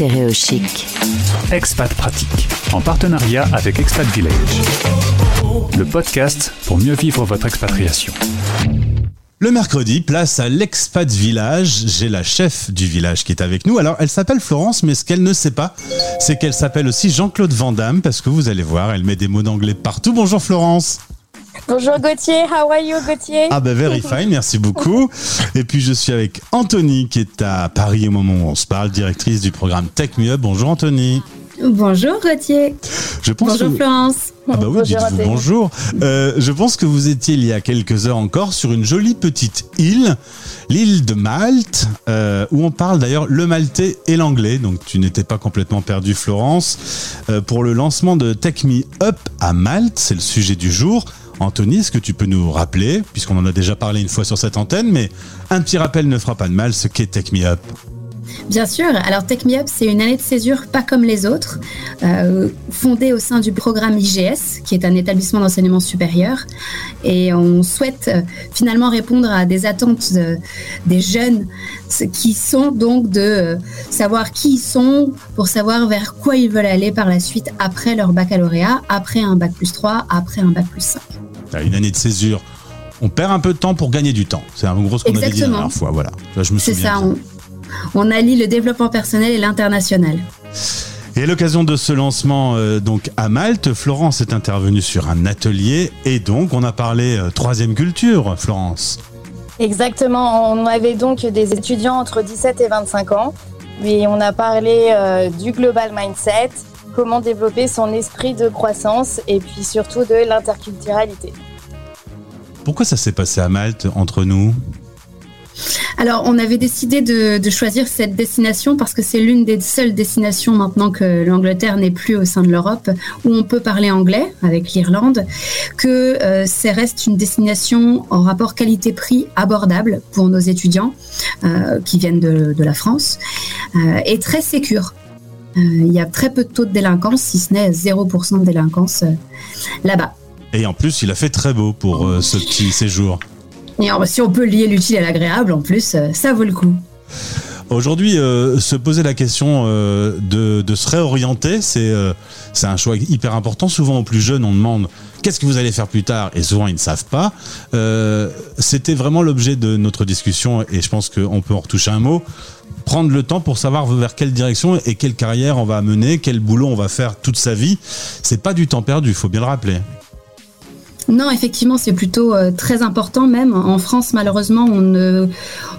Stéréochic. Expat Pratique, en partenariat avec Expat Village. Le podcast pour mieux vivre votre expatriation. Le mercredi, place à l'expat village. J'ai la chef du village qui est avec nous. Alors, elle s'appelle Florence, mais ce qu'elle ne sait pas, c'est qu'elle s'appelle aussi Jean-Claude Vandamme, parce que vous allez voir, elle met des mots d'anglais partout. Bonjour Florence. Bonjour Gauthier, how are you Gauthier? Ah ben very fine, merci beaucoup. Et puis je suis avec Anthony qui est à Paris au moment où on se parle, directrice du programme Tech Me Up. Bonjour Anthony. Bonjour Gauthier. Je pense bonjour que... Florence. Ah bah oui, Bonjour, dites-vous bonjour. Euh, je pense que vous étiez il y a quelques heures encore sur une jolie petite île, l'île de Malte, euh, où on parle d'ailleurs le maltais et l'anglais. Donc tu n'étais pas complètement perdu, Florence, euh, pour le lancement de Tech Me Up à Malte. C'est le sujet du jour. Anthony, est-ce que tu peux nous rappeler, puisqu'on en a déjà parlé une fois sur cette antenne, mais un petit rappel ne fera pas de mal, ce qu'est Tech. Bien sûr, alors Tech c'est une année de césure pas comme les autres, euh, fondée au sein du programme IGS, qui est un établissement d'enseignement supérieur. Et on souhaite euh, finalement répondre à des attentes de- des jeunes qui sont donc de euh, savoir qui ils sont pour savoir vers quoi ils veulent aller par la suite après leur baccalauréat, après un bac plus 3, après un bac plus 5. Là, Une année de césure. On perd un peu de temps pour gagner du temps. C'est en gros ce qu'on avait dit la Exactement. dernière fois. Voilà. Là, je me C'est ça, on, on allie le développement personnel et l'international. Et à l'occasion de ce lancement euh, donc à Malte, Florence est intervenue sur un atelier et donc on a parlé euh, troisième culture, Florence. Exactement, on avait donc des étudiants entre 17 et 25 ans. Et on a parlé euh, du global mindset, comment développer son esprit de croissance et puis surtout de l'interculturalité. Pourquoi ça s'est passé à Malte entre nous? Alors, on avait décidé de, de choisir cette destination parce que c'est l'une des seules destinations maintenant que l'Angleterre n'est plus au sein de l'Europe où on peut parler anglais avec l'Irlande, que euh, ça reste une destination en rapport qualité-prix abordable pour nos étudiants euh, qui viennent de, de la France euh, et très sécure. Euh, Il y a très peu de taux de délinquance, si ce n'est 0% de délinquance euh, là-bas. Et en plus, il a fait très beau pour euh, ce petit séjour. Et si on peut lier l'utile à l'agréable, en plus, ça vaut le coup. Aujourd'hui, euh, se poser la question euh, de, se réorienter, c'est euh, c'est un choix hyper important. Souvent, aux plus jeunes, on demande qu'est-ce que vous allez faire plus tard, et souvent ils ne savent pas. C'était vraiment l'objet de notre discussion, et je pense qu'on peut en retoucher un mot. Prendre le temps pour savoir vers quelle direction et quelle carrière on va mener, quel boulot on va faire toute sa vie. C'est pas du temps perdu, il faut bien le rappeler. Non, effectivement, c'est plutôt euh, très important même. En France, malheureusement, on ne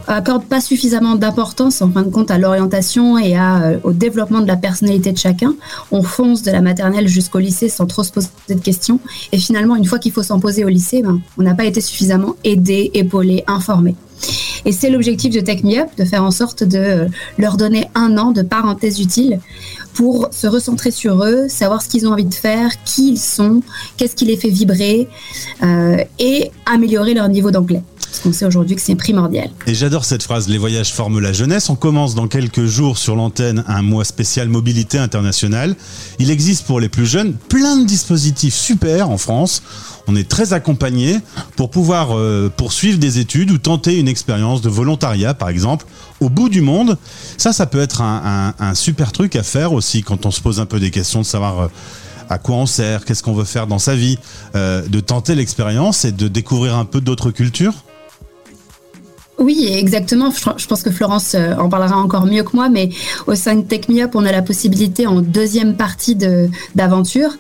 accorde pas suffisamment d'importance en fin de compte à l'orientation et à, euh, au développement de la personnalité de chacun. On fonce de la maternelle jusqu'au lycée sans trop se poser de questions. Et finalement, une fois qu'il faut s'en poser au lycée, ben, on n'a pas été suffisamment aidé, épaulé, informé. Et c'est l'objectif de Tech Me Up, de faire en sorte de euh, leur donner un an de parenthèse utile pour se recentrer sur eux, savoir ce qu'ils ont envie de faire, qui ils sont, qu'est-ce qui les fait vibrer euh, et améliorer leur niveau d'anglais. Parce qu'on sait aujourd'hui que c'est primordial. Et j'adore cette phrase, les voyages forment la jeunesse. On commence dans quelques jours sur l'antenne un mois spécial mobilité internationale. Il existe pour les plus jeunes plein de dispositifs super en France. On est très accompagné pour pouvoir euh, poursuivre des études ou tenter une expérience de volontariat, par exemple, au bout du monde. Ça, ça peut être un, super truc à faire aussi quand on se pose un peu des questions de savoir... euh, à quoi on sert, qu'est-ce qu'on veut faire dans sa vie, euh, de tenter l'expérience et de découvrir un peu d'autres cultures. Oui, exactement. Je pense que Florence euh, en parlera encore mieux que moi, mais au sein de Tech on a la possibilité en deuxième partie d'aventure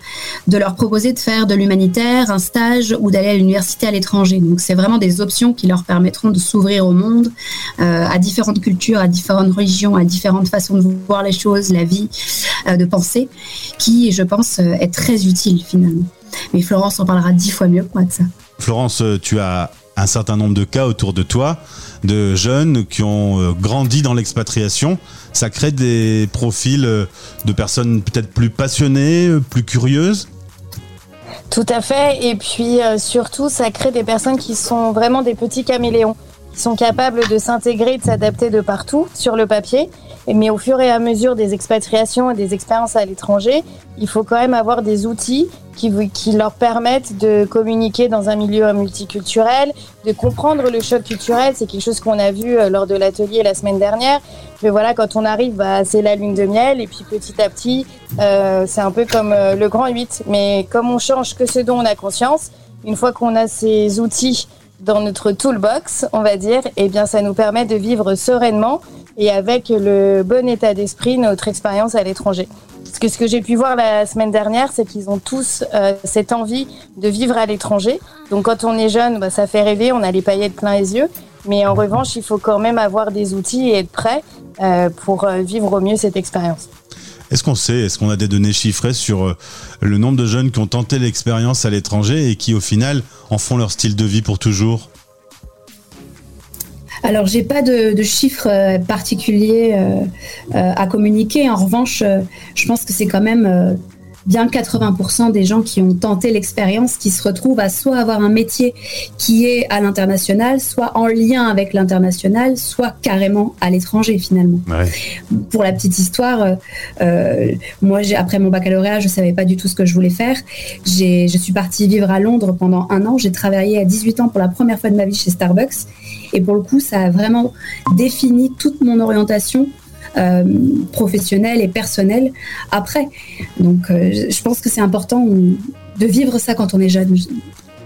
de leur proposer de faire de l'humanitaire, un stage ou d'aller à l'université à l'étranger. Donc c'est vraiment des options qui leur permettront de s'ouvrir au monde, euh, à différentes cultures, à différentes religions, à différentes façons de voir les choses, la vie, euh, de penser, qui, je pense, est très utile finalement. Mais Florence en parlera dix fois mieux que moi de ça. Florence, tu as un certain nombre de cas autour de toi, de jeunes qui ont euh, grandi dans l'expatriation. Ça crée des profils euh, de personnes peut-être plus passionnées, euh, plus curieuses. Tout à fait. Et puis surtout, ça crée des personnes qui sont vraiment des petits caméléons. qui sont capables de s'intégrer, de s'adapter de partout sur le papier. Mais au fur et à mesure des expatriations et des expériences à l'étranger, il faut quand même avoir des outils qui, leur permettent de communiquer dans un milieu multiculturel, de comprendre le choc culturel. C'est quelque chose qu'on a vu euh, lors de l'atelier la semaine dernière. Mais voilà, quand on arrive, bah, c'est la lune de miel. Et puis petit à petit, euh, c'est un peu comme euh, le grand 8. Mais comme on change que ce dont on a conscience, une fois qu'on a ces outils dans notre toolbox, on va dire, eh bien, ça nous permet de vivre sereinement et avec le bon état d'esprit notre expérience à l'étranger. Parce que ce que j'ai pu voir la semaine dernière, c'est qu'ils ont tous euh, cette envie de vivre à l'étranger. Donc quand on est jeune, bah, ça fait rêver, on a les paillettes plein les yeux. Mais en revanche, il faut quand même avoir des outils et être prêt euh, pour euh, vivre au mieux cette expérience. Est-ce qu'on sait, est-ce qu'on a des données chiffrées sur le nombre de jeunes qui ont tenté l'expérience à l'étranger et qui au final en font leur style de vie pour toujours? Alors, j'ai pas de, chiffres euh, particuliers euh, euh, à communiquer. En revanche, je pense que c'est quand même bien 80% des gens qui ont tenté l'expérience qui se retrouvent à soit avoir un métier qui est à l'international, soit en lien avec l'international, soit carrément à l'étranger finalement. Pour la petite histoire, euh, moi après mon baccalauréat, je savais pas du tout ce que je voulais faire. Je suis partie vivre à Londres pendant un an. J'ai travaillé à 18 ans pour la première fois de ma vie chez Starbucks. Et pour le coup, ça a vraiment défini toute mon orientation euh, professionnelle et personnelle après. Donc, euh, je pense que c'est important de vivre ça quand on est jeune.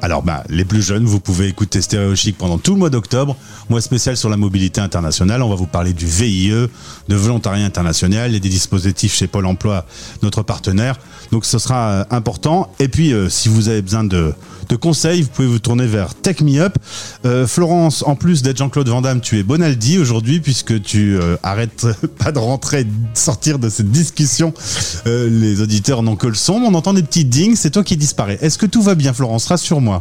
Alors, bah, les plus jeunes, vous pouvez écouter Stéréo Chic pendant tout le mois d'octobre, mois spécial sur la mobilité internationale. On va vous parler du VIE, de volontariat international et des dispositifs chez Pôle emploi, notre partenaire. Donc, ce sera euh, important. Et puis, euh, si vous avez besoin de, de, conseils, vous pouvez vous tourner vers Tech Me Up. Euh, Florence, en plus d'être Jean-Claude Van Damme, tu es Bonaldi aujourd'hui, puisque tu arrêtes pas de rentrer, de sortir de cette discussion. les auditeurs n'ont que le son. On entend des petits dings, c'est toi qui disparais. Est-ce que tout va bien, Florence? Rassure-moi.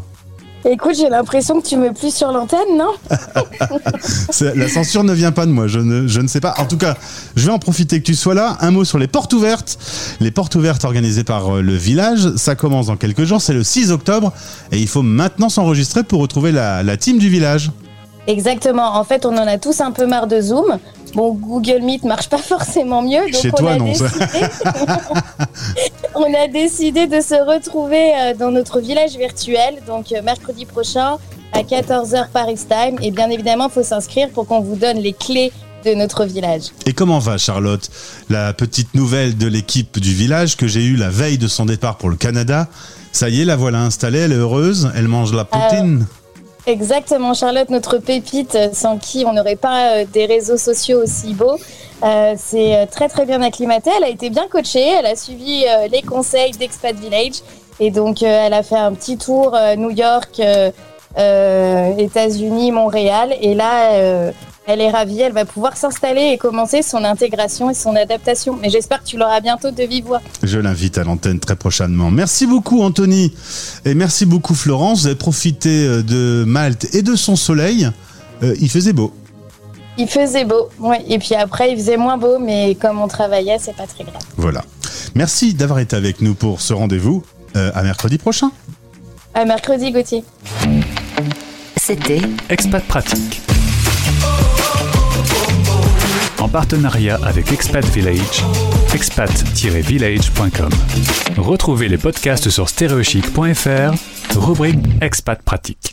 Écoute, j'ai l'impression que tu me plus sur l'antenne, non? La censure ne vient pas de moi, je ne, je ne sais pas. En tout cas, je vais en profiter que tu sois là. Un mot sur les portes ouvertes. Les portes ouvertes organisées par euh, le village, ça commence dans quelques jours, c'est le 6 octobre, et il faut maintenant s'enregistrer pour retrouver la, la team du village. Exactement. En fait, on en a tous un peu marre de Zoom. Bon, Google Meet marche pas forcément mieux. Donc Chez on toi, a non. Décidé... on a décidé de se retrouver euh, dans notre village virtuel, donc euh, mercredi prochain à 14h Paris Time. Et bien évidemment, il faut s'inscrire pour qu'on vous donne les clés de notre village. Et comment va Charlotte La petite nouvelle de l'équipe du village que j'ai eue la veille de son départ pour le Canada? Ça y est, la voilà installée, elle est heureuse, elle mange la poutine? Exactement, Charlotte, notre pépite, sans qui on n'aurait pas euh, des réseaux sociaux aussi beaux. Euh, c'est euh, très très bien acclimatée, elle a été bien coachée, elle a suivi les conseils d'Expat Village. Et donc elle a fait un petit tour New York, États-Unis, Montréal. Et là elle est ravie, elle va pouvoir s'installer et commencer son intégration et son adaptation. Mais j'espère que tu l'auras bientôt de vive voix. Je l'invite à l'antenne très prochainement. Merci beaucoup Anthony et merci beaucoup Florence. Vous avez profité euh, de Malte et de son soleil. Euh, il faisait beau. Il faisait beau, oui. Et puis après, il faisait moins beau, mais comme on travaillait, c'est pas très grave. Voilà. Merci d'avoir été avec nous pour ce rendez-vous. Euh, à mercredi prochain. À mercredi, Gauthier. C'était Expat Pratique en partenariat avec Expat Village, expat-village.com. Retrouvez les podcasts sur stereochic.fr, rubrique Expat Pratique.